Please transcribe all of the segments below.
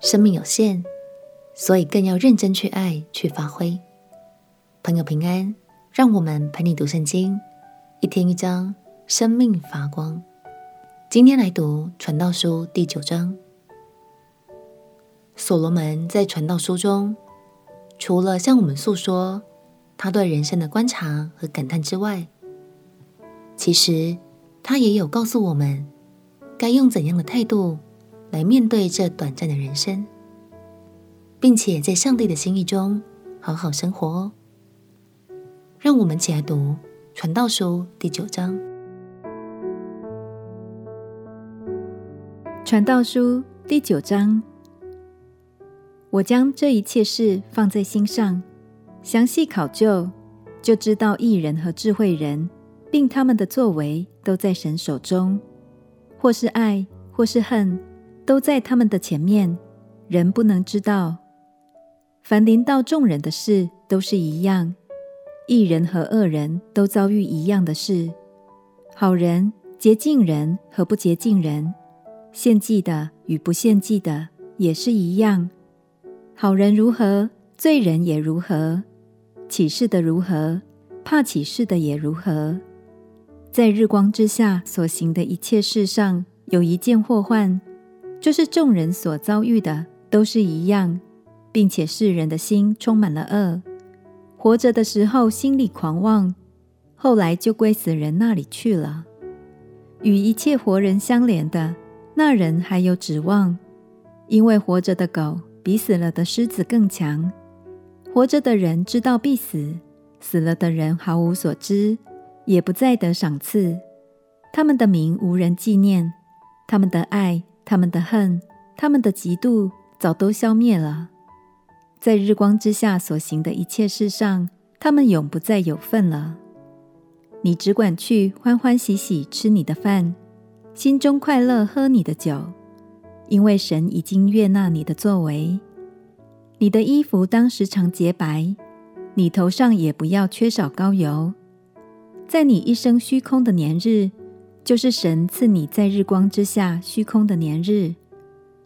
生命有限，所以更要认真去爱，去发挥。朋友平安，让我们陪你读圣经，一天一章，生命发光。今天来读传道书第九章。所罗门在传道书中，除了向我们诉说他对人生的观察和感叹之外，其实他也有告诉我们，该用怎样的态度来面对这短暂的人生，并且在上帝的心意中好好生活哦。让我们起来读《传道书》第九章。《传道书》第九章，我将这一切事放在心上，详细考究，就知道义人和智慧人，并他们的作为，都在神手中。或是爱，或是恨，都在他们的前面，人不能知道。凡临到众人的事，都是一样。义人和恶人都遭遇一样的事。好人、洁净人和不洁净人，献祭的与不献祭的也是一样。好人如何，罪人也如何；起誓的如何，怕起誓的也如何。在日光之下所行的一切事上，有一件祸患，就是众人所遭遇的都是一样，并且世人的心充满了恶。活着的时候心里狂妄，后来就归死人那里去了。与一切活人相连的那人还有指望，因为活着的狗比死了的狮子更强。活着的人知道必死，死了的人毫无所知。也不再得赏赐，他们的名无人纪念，他们的爱、他们的恨、他们的嫉妒，早都消灭了。在日光之下所行的一切事上，他们永不再有份了。你只管去欢欢喜喜吃你的饭，心中快乐喝你的酒，因为神已经悦纳你的作为。你的衣服当时常洁白，你头上也不要缺少膏油。在你一生虚空的年日，就是神赐你在日光之下虚空的年日，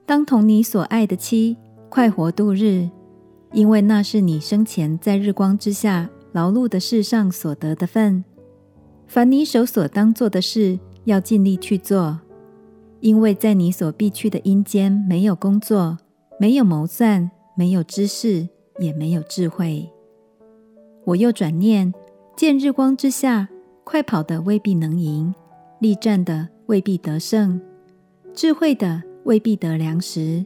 当同你所爱的妻快活度日，因为那是你生前在日光之下劳碌的事上所得的分。凡你手所当做的事，要尽力去做，因为在你所必去的阴间没有工作，没有谋算，没有知识，也没有智慧。我又转念见日光之下。快跑的未必能赢，力战的未必得胜，智慧的未必得粮食，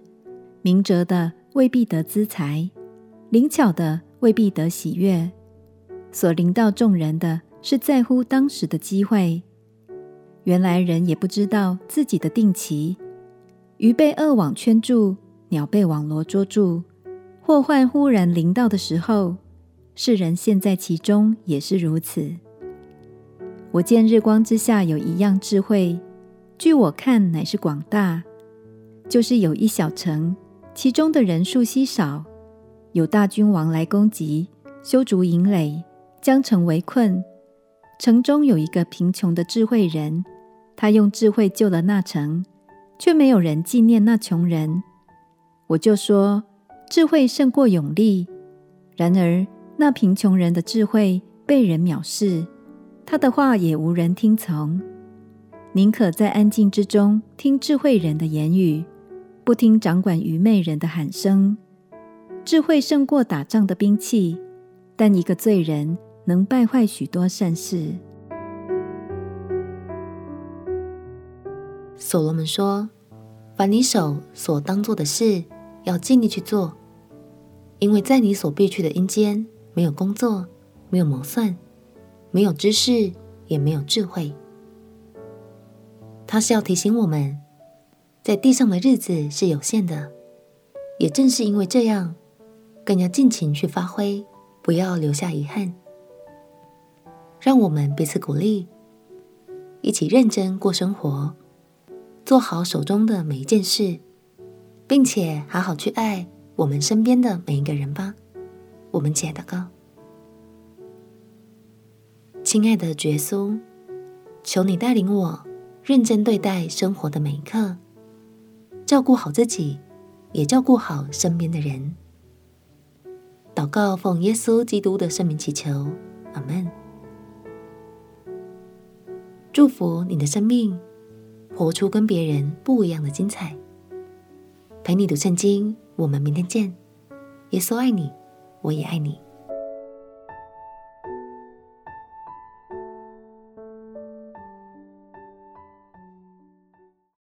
明哲的未必得资财，灵巧的未必得喜悦。所临到众人的是在乎当时的机会。原来人也不知道自己的定期，鱼被恶网圈住，鸟被网罗捉住，祸患忽然临到的时候，世人陷在其中也是如此。我见日光之下有一样智慧，据我看乃是广大，就是有一小城，其中的人数稀少，有大君王来攻击，修筑营垒，将城围困。城中有一个贫穷的智慧人，他用智慧救了那城，却没有人纪念那穷人。我就说，智慧胜过勇力。然而那贫穷人的智慧被人藐视。他的话也无人听从，宁可在安静之中听智慧人的言语，不听掌管愚昧人的喊声。智慧胜过打仗的兵器，但一个罪人能败坏许多善事。所罗门说：“凡你手所当做的事，要尽力去做，因为在你所必去的阴间，没有工作，没有谋算。”没有知识，也没有智慧。他是要提醒我们，在地上的日子是有限的，也正是因为这样，更要尽情去发挥，不要留下遗憾。让我们彼此鼓励，一起认真过生活，做好手中的每一件事，并且好好去爱我们身边的每一个人吧。我们亲爱的哥。亲爱的耶稣，求你带领我认真对待生活的每一刻，照顾好自己，也照顾好身边的人。祷告奉耶稣基督的圣名祈求，阿门。祝福你的生命，活出跟别人不一样的精彩。陪你读圣经，我们明天见。耶稣爱你，我也爱你。